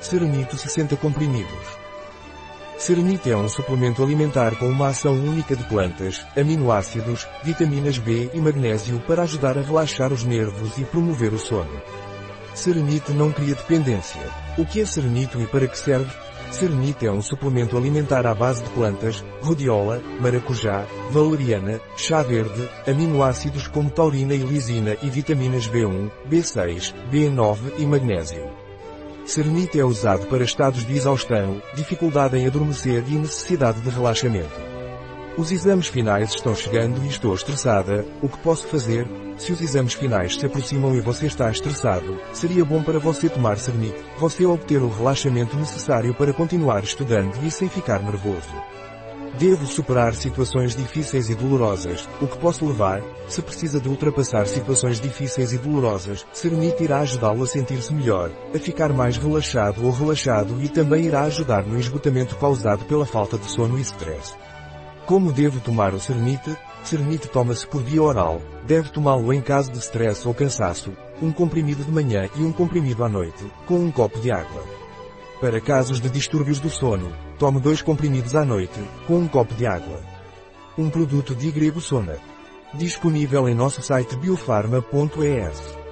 Serenito 60 comprimidos. Serenite é um suplemento alimentar com uma ação única de plantas, aminoácidos, vitaminas B e magnésio para ajudar a relaxar os nervos e promover o sono. Serenite não cria dependência. O que é serenito e para que serve? Serenite é um suplemento alimentar à base de plantas, rhodiola, maracujá, valeriana, chá verde, aminoácidos como taurina e lisina e vitaminas B1, B6, B9 e magnésio. Serenite é usado para estados de exaustão, dificuldade em adormecer e necessidade de relaxamento. Os exames finais estão chegando e estou estressada, o que posso fazer? Se os exames finais se aproximam e você está estressado, seria bom para você tomar Serenite, você obter o relaxamento necessário para continuar estudando e sem ficar nervoso. Devo superar situações difíceis e dolorosas, o que posso levar? Se precisa de ultrapassar situações difíceis e dolorosas, Serenite irá ajudá-lo a sentir-se melhor, a ficar mais relaxado ou relaxado e também irá ajudar no esgotamento causado pela falta de sono e stress. Como devo tomar o Serenite? Serenite toma-se por via oral. Deve tomá-lo em caso de stress ou cansaço, um comprimido de manhã e um comprimido à noite, com um copo de água. Para casos de distúrbios do sono, tome dois comprimidos à noite, com um copo de água. Um produto de Grego Sona. Disponível em nosso site biofarma.es.